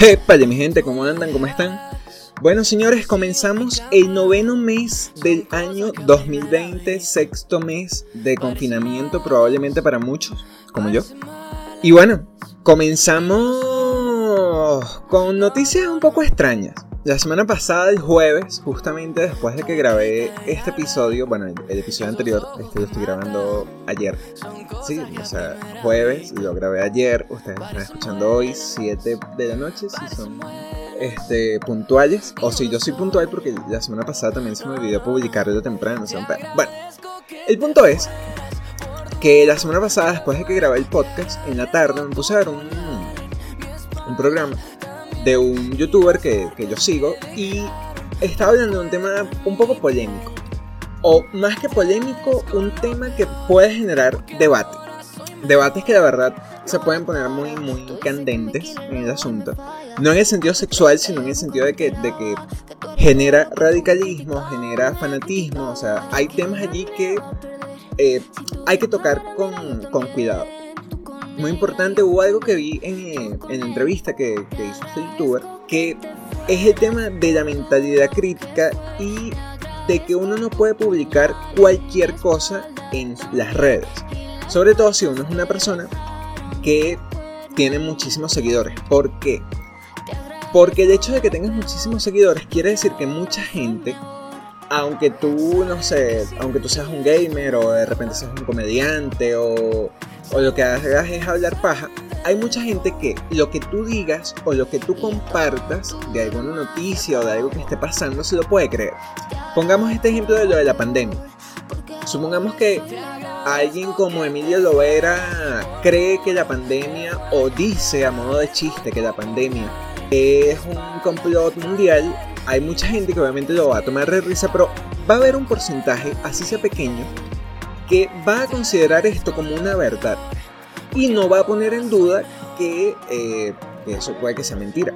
Épale, mi gente, ¿cómo andan? ¿Cómo están? Bueno, señores, comenzamos el noveno mes del año 2020, sexto mes de confinamiento, probablemente para muchos, como yo. Y bueno, comenzamos con noticias un poco extrañas. La semana pasada, el jueves, justamente después de que grabé este episodio, bueno, el, episodio anterior, este lo estoy grabando ayer. Sí, o sea, jueves, lo grabé ayer, ustedes están escuchando hoy, 7 de la noche, si son este, puntuales. O si yo soy puntual porque la semana pasada también se me olvidó publicarlo temprano. bueno, el punto es que la semana pasada, después de que grabé el podcast, en la tarde me puse a ver un, un programa de un youtuber que, yo sigo y estaba hablando de un tema un poco polémico. O más que polémico, un tema que puede generar debate. Debates que de verdad se pueden poner muy, muy candentes en el asunto. No en el sentido sexual, sino en el sentido de que, de que genera radicalismo, genera fanatismo. O sea, hay temas allí que eh, hay que tocar con, con cuidado muy importante, hubo algo que vi en, en la entrevista que, hizo este youtuber, que es el tema de la mentalidad crítica y de que uno no puede publicar cualquier cosa en las redes. Sobre todo si uno es una persona que tiene muchísimos seguidores. ¿Por qué? Porque el hecho de que tengas muchísimos seguidores quiere decir que mucha gente, aunque tú, no sé, aunque tú seas un gamer o de repente seas un comediante o o lo que hagas es hablar paja, hay mucha gente que lo que tú digas o lo que tú compartas de alguna noticia o de algo que esté pasando se lo puede creer. Pongamos este ejemplo de lo de la pandemia. Supongamos que alguien como Emilio Lovera cree que la pandemia o dice a modo de chiste que la pandemia es un complot mundial. Hay mucha gente que obviamente lo va a tomar de risa, pero va a haber un porcentaje, así sea pequeño, que va a considerar esto como una verdad y no va a poner en duda que eh, eso puede que sea mentira.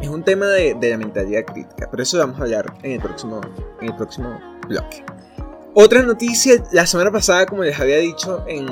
Es un tema de, la mentalidad crítica, pero eso vamos a hablar en el próximo, en el próximo bloque. Otra noticia, la semana pasada, como les había dicho, en,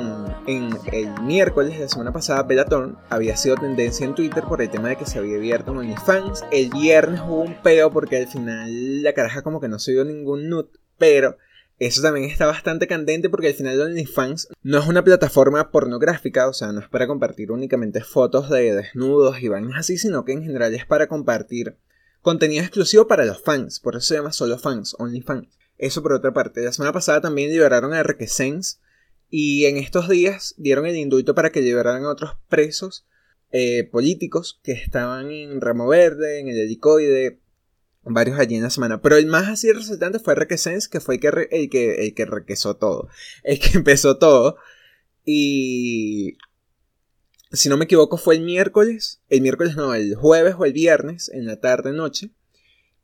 el miércoles de la semana pasada, Bellaton había sido tendencia en Twitter por el tema de que se había abierto un OnlyFans. El viernes hubo un peo porque al final la caraja como que no se dio ningún nut, pero eso también está bastante candente porque al final OnlyFans no es una plataforma pornográfica, o sea, no es para compartir únicamente fotos de desnudos y vainas así, sino que en general es para compartir contenido exclusivo para los fans, por eso se llama solo fans, OnlyFans. Eso por otra parte, la semana pasada también liberaron a Requesens y en estos días dieron el indulto para que liberaran a otros presos eh, políticos que estaban en Ramo Verde, en el Helicoide, varios allí en la semana. Pero el más así resaltante fue Requesens, que fue el que, el que, el que requesó todo. El que empezó todo. Y. Si no me equivoco, fue el miércoles. El miércoles no, el jueves o el viernes, en la tarde-noche.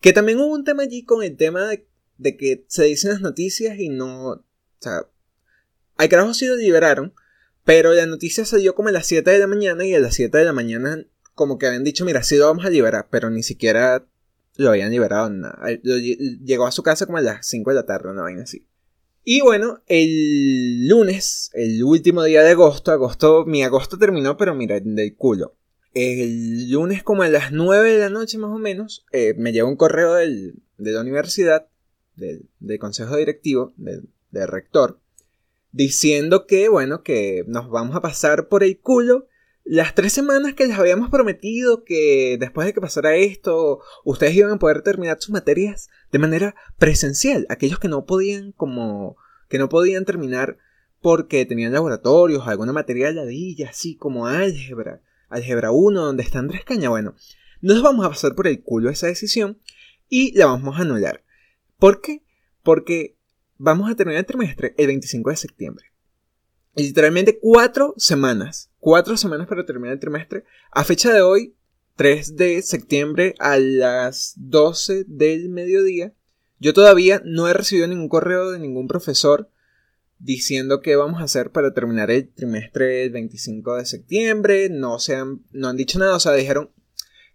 Que también hubo un tema allí con el tema de, de, que se dicen las noticias y no. O sea. Al carajo sí lo liberaron. Pero la noticia salió como a las 7 de la mañana y a las 7 de la mañana como que habían dicho, mira, sí lo vamos a liberar, pero ni siquiera lo habían liberado. llegó a su casa como a las 5 de la tarde, una vaina así. Y bueno, el lunes, el último día de agosto, agosto, mi agosto terminó, pero mira, del culo. El lunes como a las 9 de la noche más o menos, eh, me llegó un correo del, de la universidad, del, consejo directivo, del, del rector, diciendo que, bueno, que nos vamos a pasar por el culo las tres semanas que les habíamos prometido que después de que pasara esto, ustedes iban a poder terminar sus materias de manera presencial. Aquellos que no podían, como, que no podían terminar porque tenían laboratorios, alguna materia ladilla, así como álgebra, álgebra 1, donde está Andrés Caña. Bueno, nos vamos a pasar por el culo esa decisión y la vamos a anular. ¿Por qué? Porque vamos a terminar el trimestre el 25 de septiembre. literalmente cuatro semanas cuatro semanas para terminar el trimestre. A fecha de hoy, 3 de septiembre a las 12 del mediodía, yo todavía no he recibido ningún correo de ningún profesor diciendo qué vamos a hacer para terminar el trimestre el 25 de septiembre. No, se han, no han dicho nada, o sea, dijeron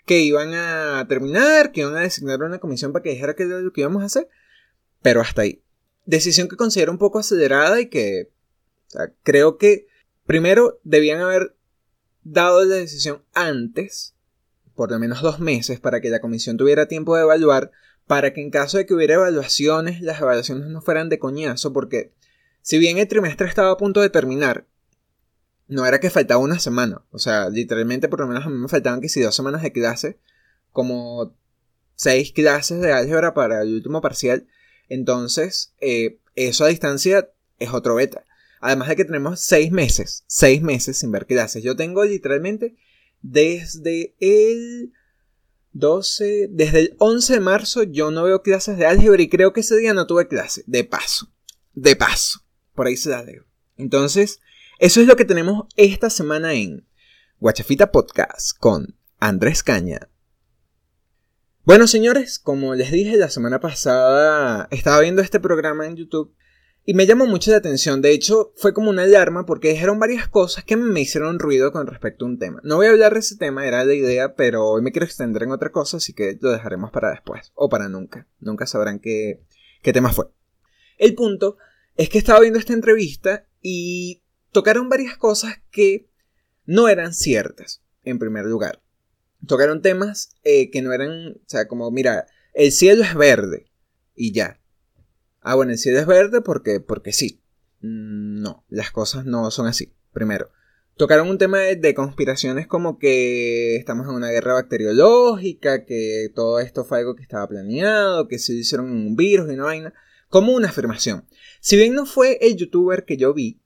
que iban a terminar, que iban a designar una comisión para que dijera qué es lo que íbamos a hacer, pero hasta ahí. Decisión que considero un poco acelerada y que creo que Primero, debían haber dado la decisión antes, por lo menos dos meses, para que la comisión tuviera tiempo de evaluar, para que en caso de que hubiera evaluaciones, las evaluaciones no fueran de coñazo, porque si bien el trimestre estaba a punto de terminar, no era que faltaba una semana, o sea, literalmente por lo menos a mí me faltaban que si dos semanas de clase, como seis clases de álgebra para el último parcial, entonces eh, eso a distancia es otro beta. Además de que tenemos seis meses, seis meses sin ver clases. Yo tengo literalmente desde el 12, desde el 11 de marzo yo no veo clases de álgebra y creo que ese día no tuve clase. De paso, de paso. Por ahí se la leo. Entonces, eso es lo que tenemos esta semana en Guachafita Podcast con Andrés Caña. Bueno, señores, como les dije la semana pasada, estaba viendo este programa en YouTube y me llamó mucho la atención. De hecho, fue como una alarma porque dijeron varias cosas que me hicieron ruido con respecto a un tema. No voy a hablar de ese tema, era la idea, pero hoy me quiero extender en otra cosa, así que lo dejaremos para después. O para nunca. Nunca sabrán qué, qué tema fue. El punto es que estaba viendo esta entrevista y tocaron varias cosas que no eran ciertas, en primer lugar. Tocaron temas eh, que no eran, o sea, como, mira, el cielo es verde y ya. Ah, bueno, el cielo es verde porque, porque sí. Mm, no, las cosas no son así. Primero, tocaron un tema de, conspiraciones como que estamos en una guerra bacteriológica, que todo esto fue algo que estaba planeado, que se hicieron un virus y una vaina, como una afirmación. Si bien no fue el youtuber que yo vi,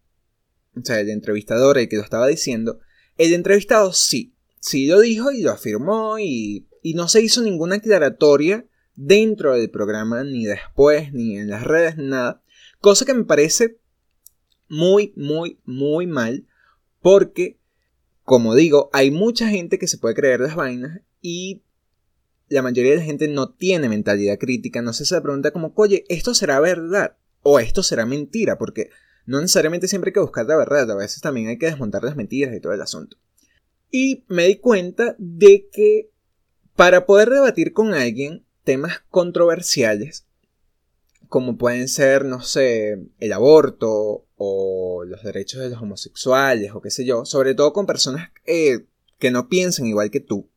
o sea, el entrevistador el que lo estaba diciendo, el entrevistado sí, sí lo dijo y lo afirmó y, y no se hizo ninguna aclaratoria dentro del programa, ni después, ni en las redes, nada. Cosa que me parece muy, muy, muy mal, porque, como digo, hay mucha gente que se puede creer las vainas y la mayoría de la gente no tiene mentalidad crítica, no se se pregunta como, oye, ¿esto será verdad? O esto será mentira, porque no necesariamente siempre hay que buscar la verdad, a veces también hay que desmontar las mentiras y todo el asunto. Y me di cuenta de que para poder debatir con alguien temas controversiales, como pueden ser, no sé, el aborto o los derechos de los homosexuales o qué sé yo, sobre todo con personas eh, que no piensan igual que tú,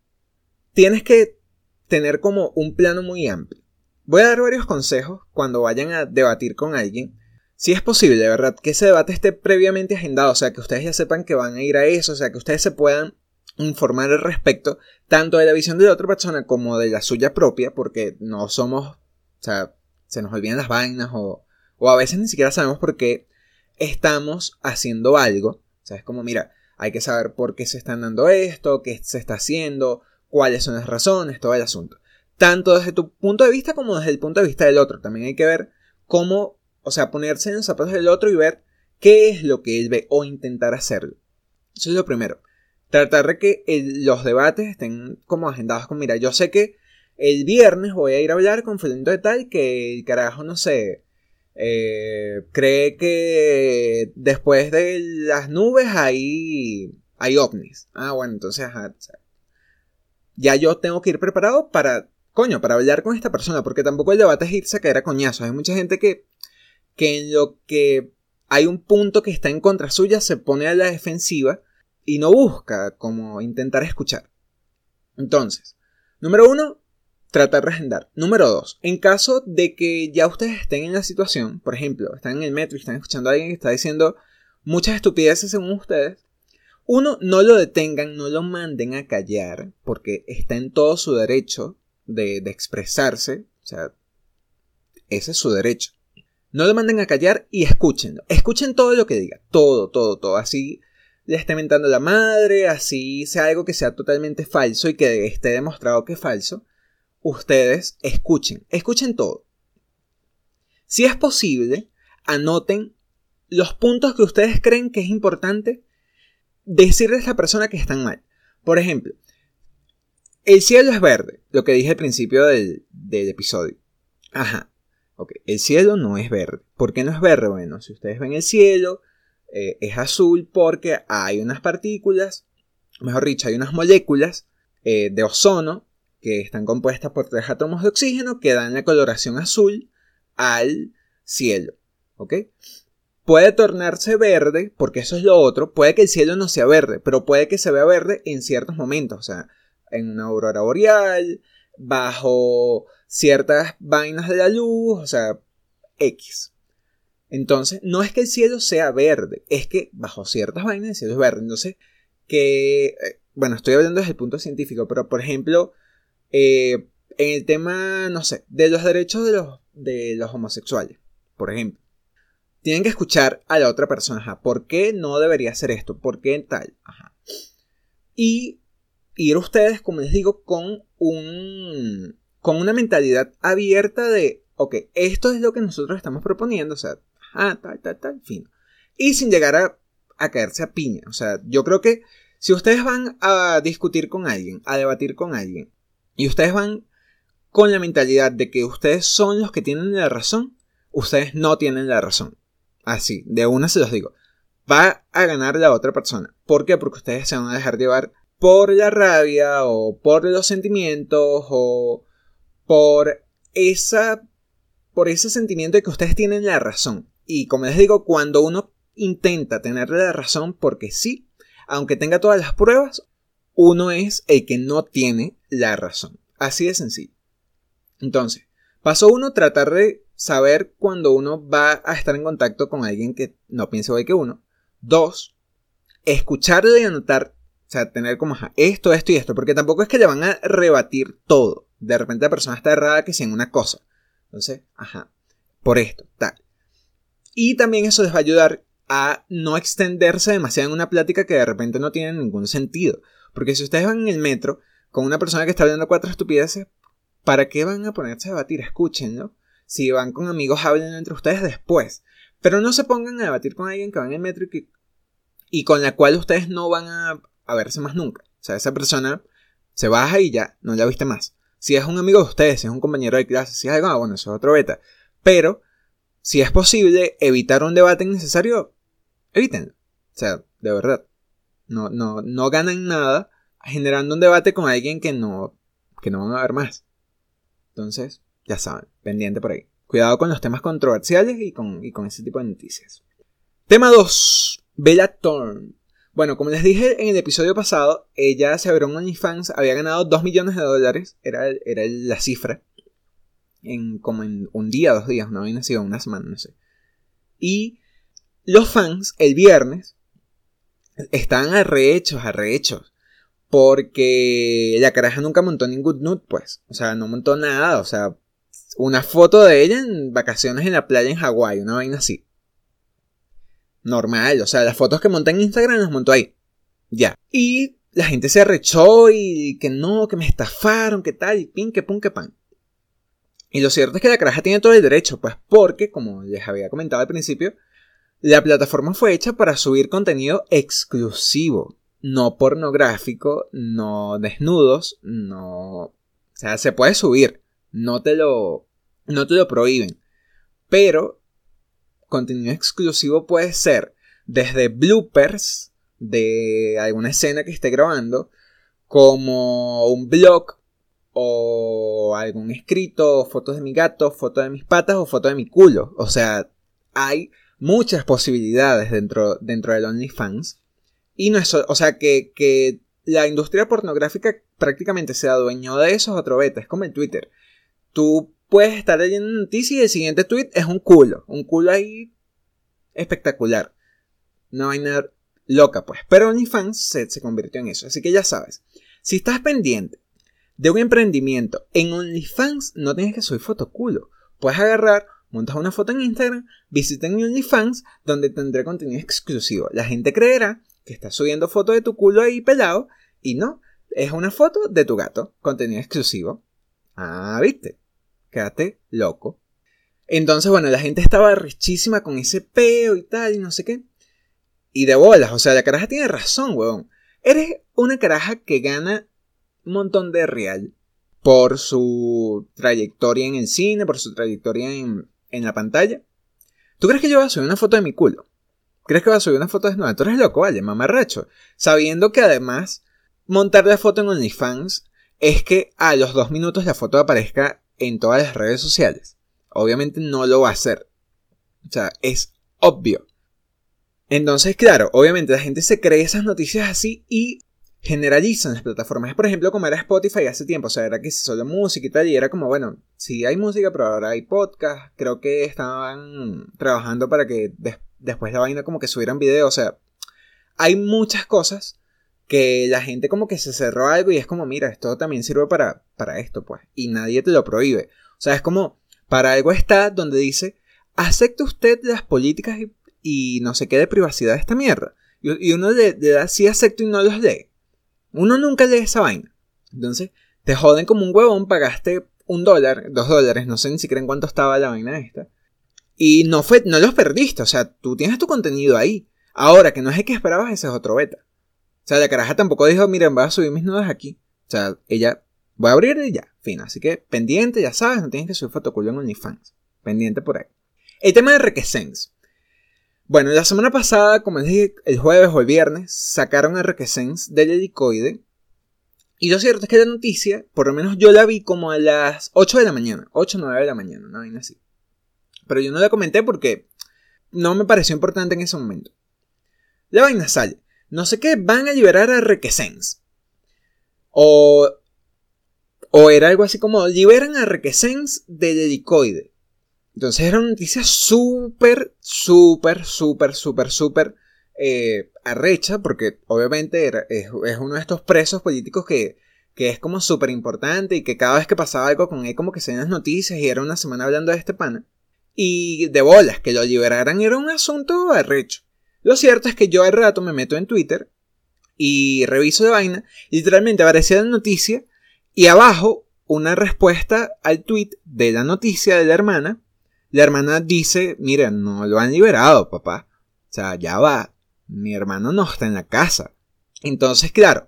tienes que tener como un plano muy amplio. Voy a dar varios consejos cuando vayan a debatir con alguien. Si es posible, verdad, que ese debate esté previamente agendado, o sea, que ustedes ya sepan que van a ir a eso, o sea, que ustedes se puedan informar al respecto, tanto de la visión de la otra persona como de la suya propia, porque no somos, o sea, se nos olvidan las vainas o, o a veces ni siquiera sabemos por qué estamos haciendo algo. O sea, es como, mira, hay que saber por qué se están dando esto, qué se está haciendo, cuáles son las razones, todo el asunto. Tanto desde tu punto de vista como desde el punto de vista del otro. También hay que ver cómo, o sea, ponerse en los zapatos del otro y ver qué es lo que él ve o intentar hacerlo. Eso es lo primero tratar de que los debates estén como agendados con, mira, yo sé que el viernes voy a ir a hablar con Felipe de tal que el carajo, no sé, eh, cree que después de las nubes hay, hay ovnis. Ah, bueno, entonces, ya yo tengo que ir preparado para, coño, para hablar con esta persona, porque tampoco el debate es irse a caer a coñazos. Hay mucha gente que, que en lo que hay un punto que está en contra suya se pone a la defensiva y no busca como intentar escuchar. Entonces, número uno, tratar de agendar. Número dos, en caso de que ya ustedes estén en la situación, por ejemplo, están en el metro y están escuchando a alguien que está diciendo muchas estupideces según ustedes, uno, no lo detengan, no lo manden a callar, porque está en todo su derecho de, de expresarse, o sea, ese es su derecho. No lo manden a callar y escúchenlo. Escuchen todo lo que diga. Todo, todo, todo. Así le esté mentando la madre, así sea algo que sea totalmente falso y que esté demostrado que es falso, ustedes escuchen, escuchen todo. Si es posible, anoten los puntos que ustedes creen que es importante decirle a esa persona que están mal. Por ejemplo, el cielo es verde, lo que dije al principio del, del episodio. Ajá. Ok, el cielo no es verde. ¿Por qué no es verde? Bueno, si ustedes ven el cielo, eh, es azul porque hay unas partículas, mejor dicho, hay unas moléculas eh, de ozono que están compuestas por tres átomos de oxígeno que dan la coloración azul al cielo. ¿Ok? Puede tornarse verde, porque eso es lo otro. Puede que el cielo no sea verde, pero puede que se vea verde en ciertos momentos. O sea, en una aurora boreal, bajo ciertas vainas de la luz, o sea, X. Entonces, no es que el cielo sea verde, es que bajo ciertas vainas el cielo es verde. Entonces, que, eh, bueno, estoy hablando desde el punto científico, pero por ejemplo, eh, en el tema, no sé, de los derechos de los, de los homosexuales, por ejemplo. Tienen que escuchar a la otra persona, ajá, ¿por qué no debería hacer esto? ¿Por qué tal? Y ir ustedes, como les digo, con un, con una mentalidad abierta de, ok, esto es lo que nosotros estamos proponiendo, o sea, ajá, tal, tal, tal, fin. Y sin llegar a, a caerse a piña, o sea, yo creo que si ustedes van a discutir con alguien, a debatir con alguien, y ustedes van con la mentalidad de que ustedes son los que tienen la razón, ustedes no tienen la razón. Así, de una se los digo. Va a ganar la otra persona. ¿Por qué? Porque ustedes se van a dejar llevar por la rabia o por los sentimientos o por esa por ese sentimiento de que ustedes tienen la razón. Y como les digo, cuando uno intenta tener la razón porque sí, aunque tenga todas las pruebas, uno es el que no tiene la razón. Así de sencillo. Entonces, paso uno, tratar de saber cuando uno va a estar en contacto con alguien que no piense igual que uno. Dos, escucharle y anotar, o sea, tener como esto, esto y esto, porque tampoco es que le van a rebatir todo. De repente la persona está errada que si en una cosa. Entonces, ajá, por esto, tal. Y también eso les va a ayudar a no extenderse demasiado en una plática que de repente no tiene ningún sentido. Porque si ustedes van en el metro con una persona que está hablando cuatro estupideces, ¿para qué van a ponerse a debatir? Escúchenlo. Si van con amigos, hablen entre ustedes después. Pero no se pongan a debatir con alguien que va en el metro y, y con la cual ustedes no van a, a verse más nunca. O sea, esa persona se baja y ya, no la viste más. Si es un amigo de ustedes, si es un compañero de clase, si es algo, ah, bueno, eso es otro beta. Pero, si es posible evitar un debate innecesario, evítenlo. O sea, de verdad. No, no, no ganan nada generando un debate con alguien que no, que no van a ver más. Entonces, ya saben, pendiente por ahí. Cuidado con los temas controversiales y con, y con ese tipo de noticias. Tema 2. Bella Thorne. Bueno, como les dije en el episodio pasado, ella se abrió en OnlyFans, había ganado 2 millones de dólares, era, era la cifra, en como en un día, dos días, no había sido una semana, no sé. Y los fans, el viernes, estaban arrechos, arrechos. Porque la caraja nunca montó ningún nude, pues. O sea, no montó nada. O sea, una foto de ella en vacaciones en la playa en Hawái, una vaina así. Normal, o sea, las fotos que monté en Instagram las montó ahí. Ya. Y la gente se arrechó y que no, que me estafaron, que tal, y pin, que pum, que pan. Y lo cierto es que la caraja tiene todo el derecho, pues porque, como les había comentado al principio, la plataforma fue hecha para subir contenido exclusivo, no pornográfico, no desnudos, no... O sea, se puede subir, no te lo, no te lo prohíben. Pero contenido exclusivo puede ser desde bloopers de alguna escena que esté grabando, como un blog o algún escrito, fotos de mi gato, fotos de mis patas o fotos de mi culo. O sea, hay muchas posibilidades dentro, dentro del OnlyFans. Y no es, o sea, que, que la industria pornográfica prácticamente se adueñó de esos otro beta, es como el Twitter. Tú puedes estar leyendo noticias y el siguiente tweet es un culo, un culo ahí espectacular. No hay nada loca, pues. Pero OnlyFans se, se convirtió en eso, así que ya sabes. Si estás pendiente de un emprendimiento en OnlyFans, no tienes que subir foto culo. Puedes agarrar montas una foto en Instagram, visiten mi OnlyFans, donde tendré contenido exclusivo. La gente creerá que estás subiendo fotos de tu culo ahí pelado, y no, es una foto de tu gato, contenido exclusivo. Ah, viste, quédate loco. Entonces, bueno, la gente estaba richísima con ese peo y tal, y no sé qué. Y de bolas, o sea, la caraja tiene razón, weón. Eres una caraja que gana montón de real por su trayectoria en el cine, por su trayectoria en, en la pantalla. ¿Tú crees que yo voy a subir una foto de mi culo? ¿Crees que voy a subir una foto de Tú eres loco, vale, mamarracho. Sabiendo que además montar la foto en OnlyFans es que a los dos minutos la foto aparezca en todas las redes sociales. Obviamente no lo va a hacer. O sea, es obvio. Entonces, claro, obviamente la gente se cree esas noticias así y generalizan las plataformas. Por ejemplo, como era Spotify hace tiempo, o sea, era que solo música y tal, y era como, bueno, sí hay música, pero ahora hay podcast. Creo que estaban trabajando para que después la vaina como que subieran video, o sea, hay muchas cosas que la gente como que se cerró algo y es como, mira, esto también sirve para, para esto, pues, y nadie te lo prohíbe. O sea, es como, para algo está donde dice, ¿acepta usted las políticas y, no sé qué de privacidad de esta mierda? Y, uno le, da sí acepto y no los lee. Uno nunca lee esa vaina. Entonces, te joden como un huevón, pagaste un dólar, dos dólares, no sé ni siquiera en cuánto estaba la vaina esta. Y no fue, no los perdiste, o sea, tú tienes tu contenido ahí. Ahora, que no es el que esperabas, ese es otro beta. O sea, la caraja tampoco dijo, miren, voy a subir mis nudos aquí. O sea, ella, voy a abrir y ya, fin. Así que, pendiente, ya sabes, no tienes que subir fotoculo en OnlyFans. Pendiente por ahí. El tema de Requesens. Bueno, la semana pasada, como les dije, el jueves o el viernes, sacaron a Requesens del helicoide. Y lo cierto es que la noticia, por lo menos yo la vi como a las 8 de la mañana. 8 o 9 de la mañana, no vaina así. Pero yo no la comenté porque no me pareció importante en ese momento. La vaina sale. No sé qué, van a liberar a Requesens. O. O era algo así como: liberan a Requesens del helicoide. Entonces era una noticia súper, súper, súper, súper, súper eh, arrecha, porque obviamente es, uno de estos presos políticos que, que es como súper importante y que cada vez que pasaba algo con él como que se las noticias y era una semana hablando de este pana. Y de bolas, que lo liberaran era un asunto arrecho. Lo cierto es que yo al rato me meto en Twitter y reviso de vaina, y literalmente aparecía la noticia y abajo una respuesta al tweet de la noticia de la hermana la hermana dice, mira, no lo han liberado, papá. O sea, ya va. Mi hermano no está en la casa. Entonces, claro,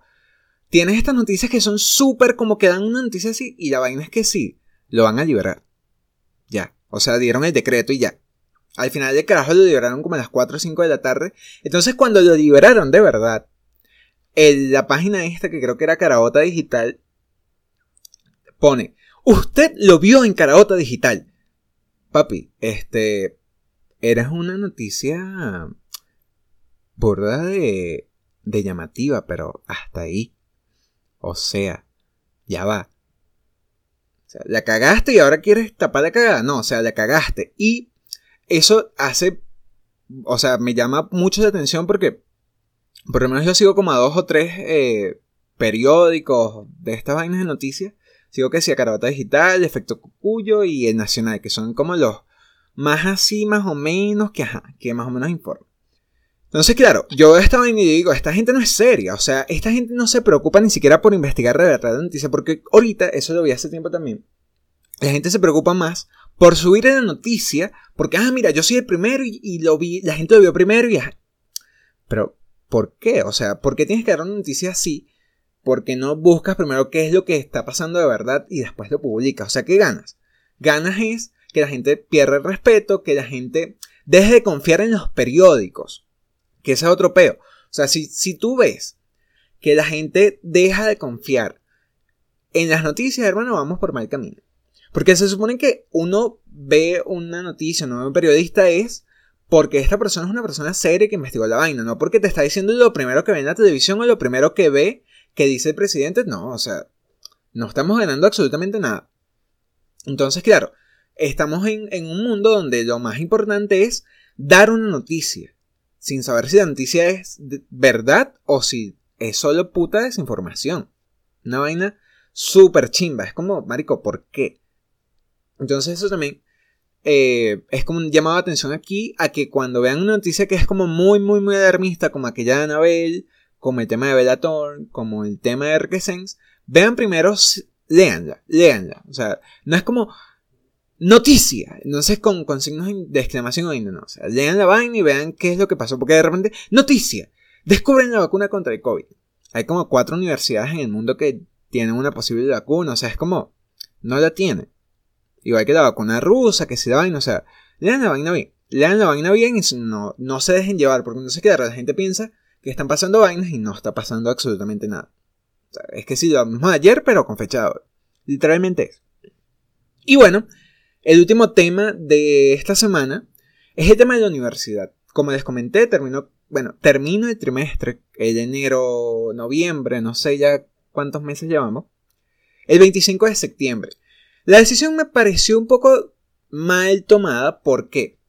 tienes estas noticias que son súper como que dan una noticia así y la vaina es que sí, lo van a liberar. Ya. O sea, dieron el decreto y ya. Al final de carajo lo liberaron como a las 4 o 5 de la tarde. Entonces, cuando lo liberaron de verdad, la página esta, que creo que era Carabota Digital, pone, usted lo vio en Carabota Digital. Papi, este. Eres una noticia. burda de. de llamativa, pero hasta ahí. O sea, ya va. O sea, la cagaste y ahora quieres tapar la cagada. No, o sea, la cagaste. Y eso hace. O sea, me llama mucho la atención porque. Por lo menos yo sigo como a dos o tres eh, periódicos de estas vainas de noticias Sigo que a Carabata Digital, Efecto Cucuyo y el Nacional, que son como los más así, más o menos, que ajá, que más o menos informan. Entonces, claro, yo estaba y digo, esta gente no es seria, o sea, esta gente no se preocupa ni siquiera por investigar de verdad la noticia, porque ahorita, eso lo vi hace tiempo también, la gente se preocupa más por subir en la noticia, porque, ah, mira, yo soy el primero y, lo vi, la gente lo vio primero y ajá. Pero, ¿por qué? O sea, ¿por qué tienes que dar una noticia así porque no buscas primero qué es lo que está pasando de verdad y después lo publicas. O sea, ¿qué ganas? Ganas es que la gente pierda el respeto, que la gente deje de confiar en los periódicos, que ese es otro peo. O sea, si, si tú ves que la gente deja de confiar en las noticias, hermano, vamos por mal camino. Porque se supone que uno ve una noticia, no ve un periodista, es porque esta persona es una persona seria que investigó la vaina, no porque te está diciendo lo primero que ve en la televisión o lo primero que ve que dice el presidente, no, o sea, no estamos ganando absolutamente nada. Entonces, claro, estamos en, un mundo donde lo más importante es dar una noticia, sin saber si la noticia es verdad o si es solo puta desinformación. Una vaina súper chimba, es como, Marico, ¿por qué? Entonces eso también eh, es como un llamado de atención aquí a que cuando vean una noticia que es como muy, muy, muy alarmista, como aquella de Anabel, como el tema de Bellator, como el tema de Requesens, vean primero, léanla, léanla. O sea, no es como noticia, no sé, con, con signos de exclamación o no, o sea, lean la vaina y vean qué es lo que pasó, porque de repente, noticia, descubren la vacuna contra el COVID. Hay como cuatro universidades en el mundo que tienen una posible vacuna, o sea, es como, no la tienen. Igual que la vacuna rusa, que se da vaina, o sea, lean la vaina bien, lean la vaina bien y no, no se dejen llevar, porque no se queda, la gente piensa que están pasando vainas y no está pasando absolutamente nada. es que sí, lo mismo ayer, pero con fecha de Literalmente es. Y bueno, el último tema de esta semana es el tema de la universidad. Como les comenté, terminó bueno, termino el trimestre, el enero, noviembre, no sé ya cuántos meses llevamos, el 25 de septiembre. La decisión me pareció un poco mal tomada, ¿por qué?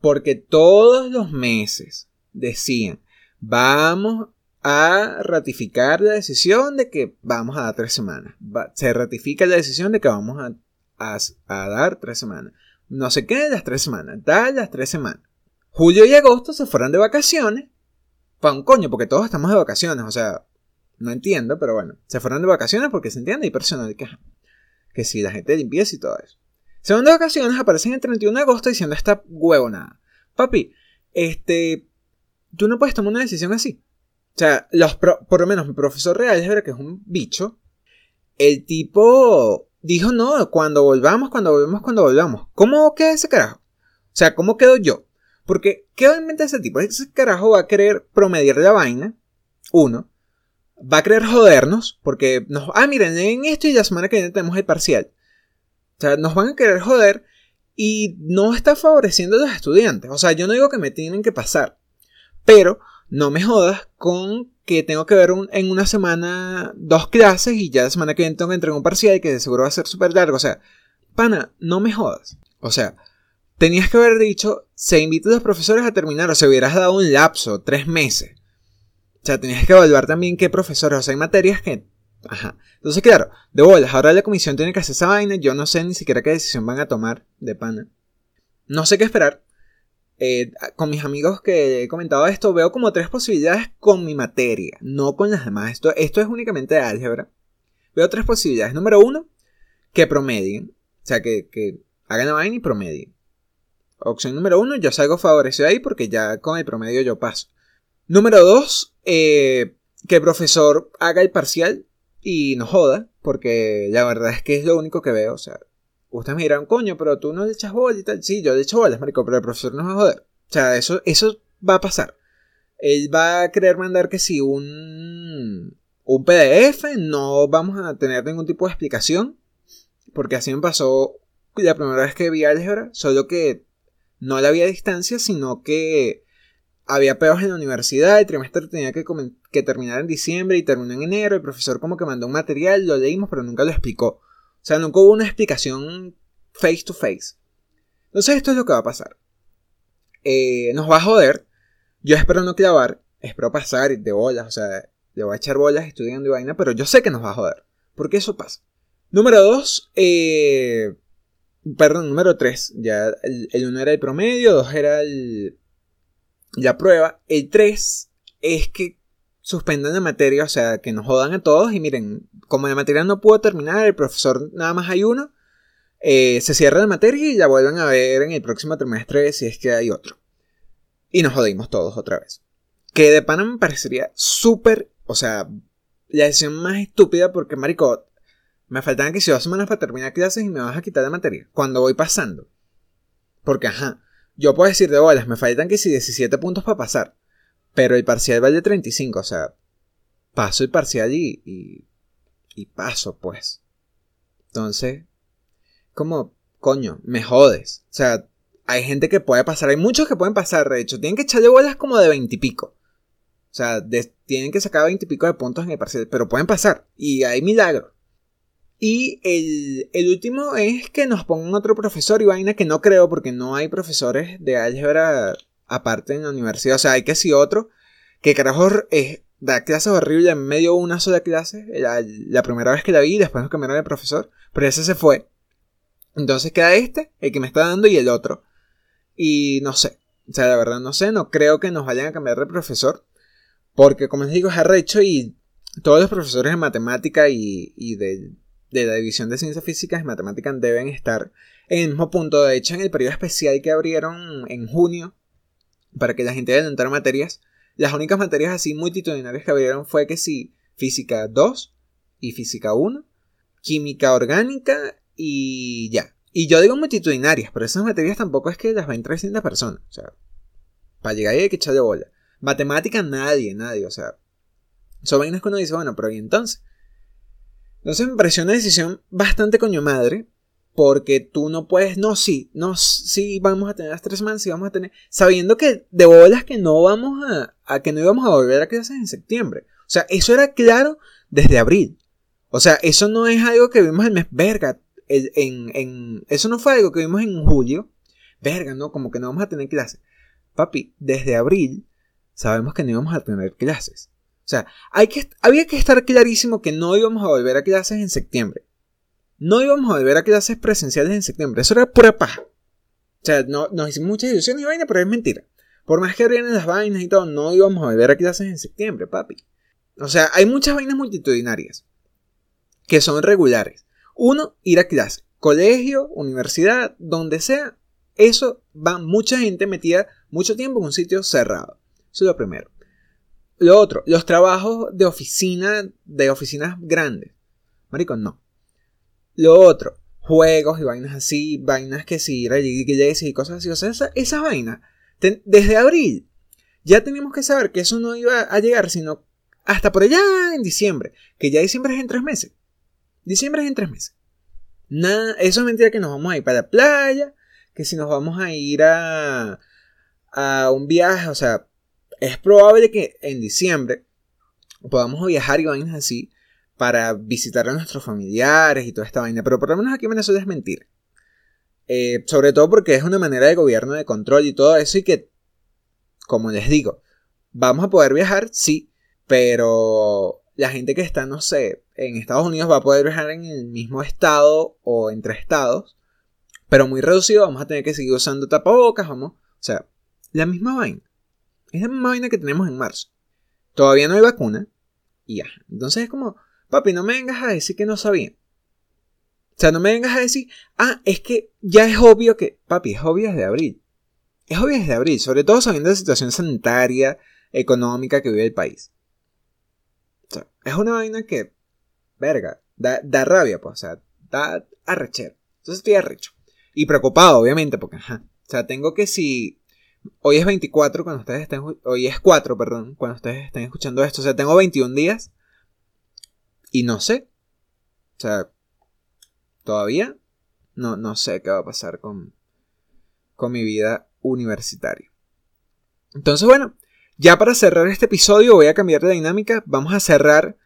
Porque todos los meses decían, vamos a ratificar la decisión de que vamos a dar tres semanas. se ratifica la decisión de que vamos a, a, dar tres semanas. No sé qué, las tres semanas. Da las tres semanas. Julio y agosto se fueron de vacaciones. Para un coño, porque todos estamos de vacaciones. O sea, no entiendo, pero bueno. Se fueron de vacaciones porque se entiende y personal que, que si la gente limpieza y todo eso. Se van de vacaciones, aparecen el 31 de agosto diciendo esta huevonada. Papi, este. Tú no puedes tomar una decisión así. O sea, los por lo menos mi profesor real es verdad que es un bicho. El tipo dijo, no, cuando volvamos, cuando volvamos, cuando volvamos. ¿Cómo queda ese carajo? O sea, ¿cómo quedo yo? Porque, ¿qué va a inventar ese tipo? Ese carajo va a querer promediar la vaina. Uno. Va a querer jodernos. Porque nos. Ah, miren, en esto y la semana que viene tenemos el parcial. O sea, nos van a querer joder. Y no está favoreciendo a los estudiantes. O sea, yo no digo que me tienen que pasar. Pero no me jodas con que tengo que ver en una semana dos clases y ya la semana que viene tengo que entregar un parcial que de seguro va a ser súper largo. O sea, pana, no me jodas. O sea, tenías que haber dicho, se invita a los profesores a terminar, o sea, hubieras dado un lapso, tres meses. O sea, tenías que evaluar también qué profesores, o sea, hay materias que... Ajá. Entonces, claro, de bolas, ahora la comisión tiene que hacer esa vaina, yo no sé ni siquiera qué decisión van a tomar de pana. No sé qué esperar. Eh, con mis amigos que he comentado esto, veo como tres posibilidades con mi materia, no con las demás. Esto, esto es únicamente de álgebra. Veo tres posibilidades. Número uno, que promedien. O sea, que, que hagan la vaina y promedien. Opción número uno, yo salgo favorecido ahí porque ya con el promedio yo paso. Número dos, eh, que el profesor haga el parcial y no joda, porque la verdad es que es lo único que veo. O sea, Ustedes me dirán, coño, pero tú no le echas bolas y tal. Sí, yo le echo bolas, marico, pero el profesor no va a joder. O sea, eso, eso va a pasar. Él va a querer mandar que si un, un PDF, no vamos a tener ningún tipo de explicación. Porque así me pasó la primera vez que vi álgebra, solo que no le había distancia, sino que había peos en la universidad, el trimestre tenía que, que terminar en diciembre y terminó en enero, el profesor como que mandó un material, lo leímos, pero nunca lo explicó. O sea, nunca hubo una explicación face to face. Entonces esto es lo que va a pasar. Eh, nos va a joder. Yo espero no clavar. Espero pasar de bolas. O sea, le voy a echar bolas estudiando y vaina. Pero yo sé que nos va a joder. Porque eso pasa. Número 2. Eh, perdón, número 3. Ya el 1 era el promedio. 2 era el, la prueba. El 3 es que suspendan la materia. O sea, que nos jodan a todos. Y miren, como la materia no pudo terminar, el profesor nada más hay uno, eh, se cierra la materia y la vuelven a ver en el próximo trimestre si es que hay otro. Y nos jodimos todos otra vez. Que de pana me parecería súper, o sea, la decisión más estúpida porque, marico, me faltan que si dos semanas para terminar clases y me vas a quitar la materia. Cuando voy pasando. Porque, ajá, yo puedo decir de bolas, me faltan que si 17 puntos para pasar. Pero el parcial vale 35, o sea, paso el parcial y y paso, pues. Entonces, como, coño, me jodes. O sea, hay gente que puede pasar, hay muchos que pueden pasar, de hecho, tienen que echarle bolas como de veintipico. O sea, tienen que sacar veintipico de puntos en el parcial, pero pueden pasar. Y hay milagros. Y el, el, último es que nos pongan otro profesor y vaina que no creo porque no hay profesores de álgebra aparte en la universidad. O sea, hay que si otro que carajo es, da clases horribles, me dio una sola clase, la, primera vez que la vi, después nos cambiaron de profesor, pero ese se fue. Entonces queda este, el que me está dando, y el otro. Y no sé, o sea, la verdad no sé, no creo que nos vayan a cambiar de profesor, porque como les digo, es arrecho y todos los profesores de matemática y, y de, de la división de ciencias físicas y matemáticas deben estar en el mismo punto. De hecho, en el periodo especial que abrieron en junio, para que la gente adelantara materias, las únicas materias así multitudinarias que abrieron fue que sí, física 2 y física 1, química orgánica y ya. Y yo digo multitudinarias, pero esas materias tampoco es que las ven 300 personas. O sea, para llegar ahí hay que echarle bola. Matemática nadie, nadie, o sea. Son vainas que uno dice, bueno, pero ¿y entonces? Entonces me pareció una decisión bastante coño madre, porque tú no puedes, no, sí, no, sí, vamos a tener las tres semanas, sí vamos a tener, sabiendo que de bolas que no vamos a, a que no íbamos a volver a clases en septiembre. O sea, eso era claro desde abril. O sea, eso no es algo que vimos el mes, verga, en, en, eso no fue algo que vimos en julio, verga, ¿no? Como que no vamos a tener clases. Papi, desde abril sabemos que no íbamos a tener clases. O sea, hay que, había que estar clarísimo que no íbamos a volver a clases en septiembre. No íbamos a volver a clases presenciales en septiembre. Eso era pura paja. O sea, no, nos hicimos muchas ilusiones y vaina, pero es mentira. Por más que abrieran las vainas y todo, no íbamos a volver a clases en septiembre, papi. O sea, hay muchas vainas multitudinarias que son regulares. Uno, ir a clase. Colegio, universidad, donde sea. Eso va mucha gente metida mucho tiempo en un sitio cerrado. Eso es lo primero. Lo otro, los trabajos de oficina, de oficinas grandes. Marico, no. Lo otro, juegos y vainas así, vainas que sí, reyes y cosas así. O sea, esas esa vainas, desde abril, ya teníamos que saber que eso no iba a llegar, sino hasta por allá en diciembre. Que ya diciembre es en tres meses. Diciembre es en tres meses. Nada, eso es mentira que nos vamos a ir para la playa, que si nos vamos a ir a, a un viaje, o sea, es probable que en diciembre podamos viajar y vainas así para visitar a nuestros familiares y toda esta vaina, pero por lo menos aquí en Venezuela es mentira. Eh, sobre todo porque es una manera de gobierno de control y todo eso y que, como les digo, vamos a poder viajar, sí, pero la gente que está, no sé, en Estados Unidos va a poder viajar en el mismo estado o entre estados, pero muy reducido, vamos a tener que seguir usando tapabocas, vamos, o sea, la misma vaina. Es la misma vaina que tenemos en marzo. Todavía no hay vacuna y ya. Entonces es como, papi, no me vengas a decir que no sabían. O sea, no me vengas a decir, ah, es que ya es obvio que, papi, es obvio desde abril. Es obvio desde abril, sobre todo sabiendo la situación sanitaria, económica que vive el país es una vaina que, verga, da, da rabia, pues, o sea, da arrechero. Entonces estoy arrecho. Y preocupado, obviamente, porque, ajá. O sea, tengo que si. Hoy es 24 cuando ustedes estén. Hoy es 4, perdón, cuando ustedes estén escuchando esto. O sea, tengo 21 días. Y no sé. O sea, todavía no, no sé qué va a pasar con, con mi vida universitaria. Entonces, bueno, ya para cerrar este episodio voy a cambiar de dinámica. Vamos a cerrar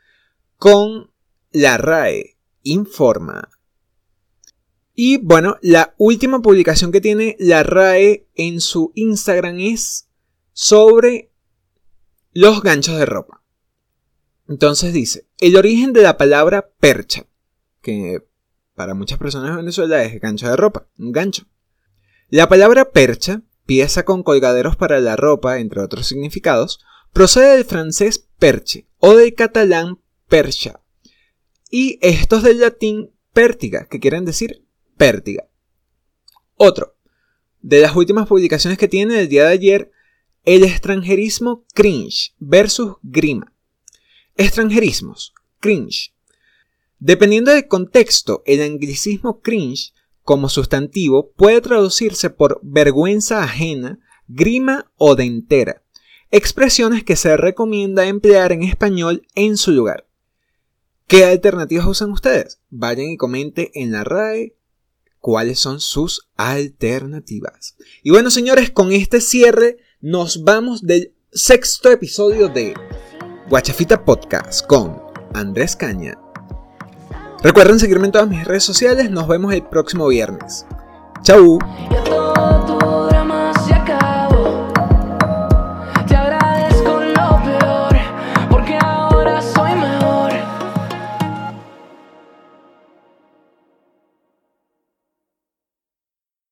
con la RAE Informa. Y bueno, la última publicación que tiene la RAE en su Instagram es sobre los ganchos de ropa. Entonces dice, el origen de la palabra percha, que para muchas personas en Venezuela es gancho de ropa, un gancho. La palabra percha pieza con colgaderos para la ropa, entre otros significados, procede del francés perche o del catalán percha. Y estos del latín pértiga, que quieren decir pértiga. Otro, de las últimas publicaciones que tiene el día de ayer, el extranjerismo cringe versus grima. Extranjerismos, cringe. Dependiendo del contexto, el anglicismo cringe como sustantivo puede traducirse por vergüenza ajena, grima o dentera, expresiones que se recomienda emplear en español en su lugar. ¿Qué alternativas usan ustedes? Vayan y comenten en la RAE cuáles son sus alternativas. Y bueno, señores, con este cierre nos vamos del sexto episodio de Guachafita Podcast con Andrés Caña Recuerden seguirme en todas mis redes sociales. Nos vemos el próximo viernes. Chau.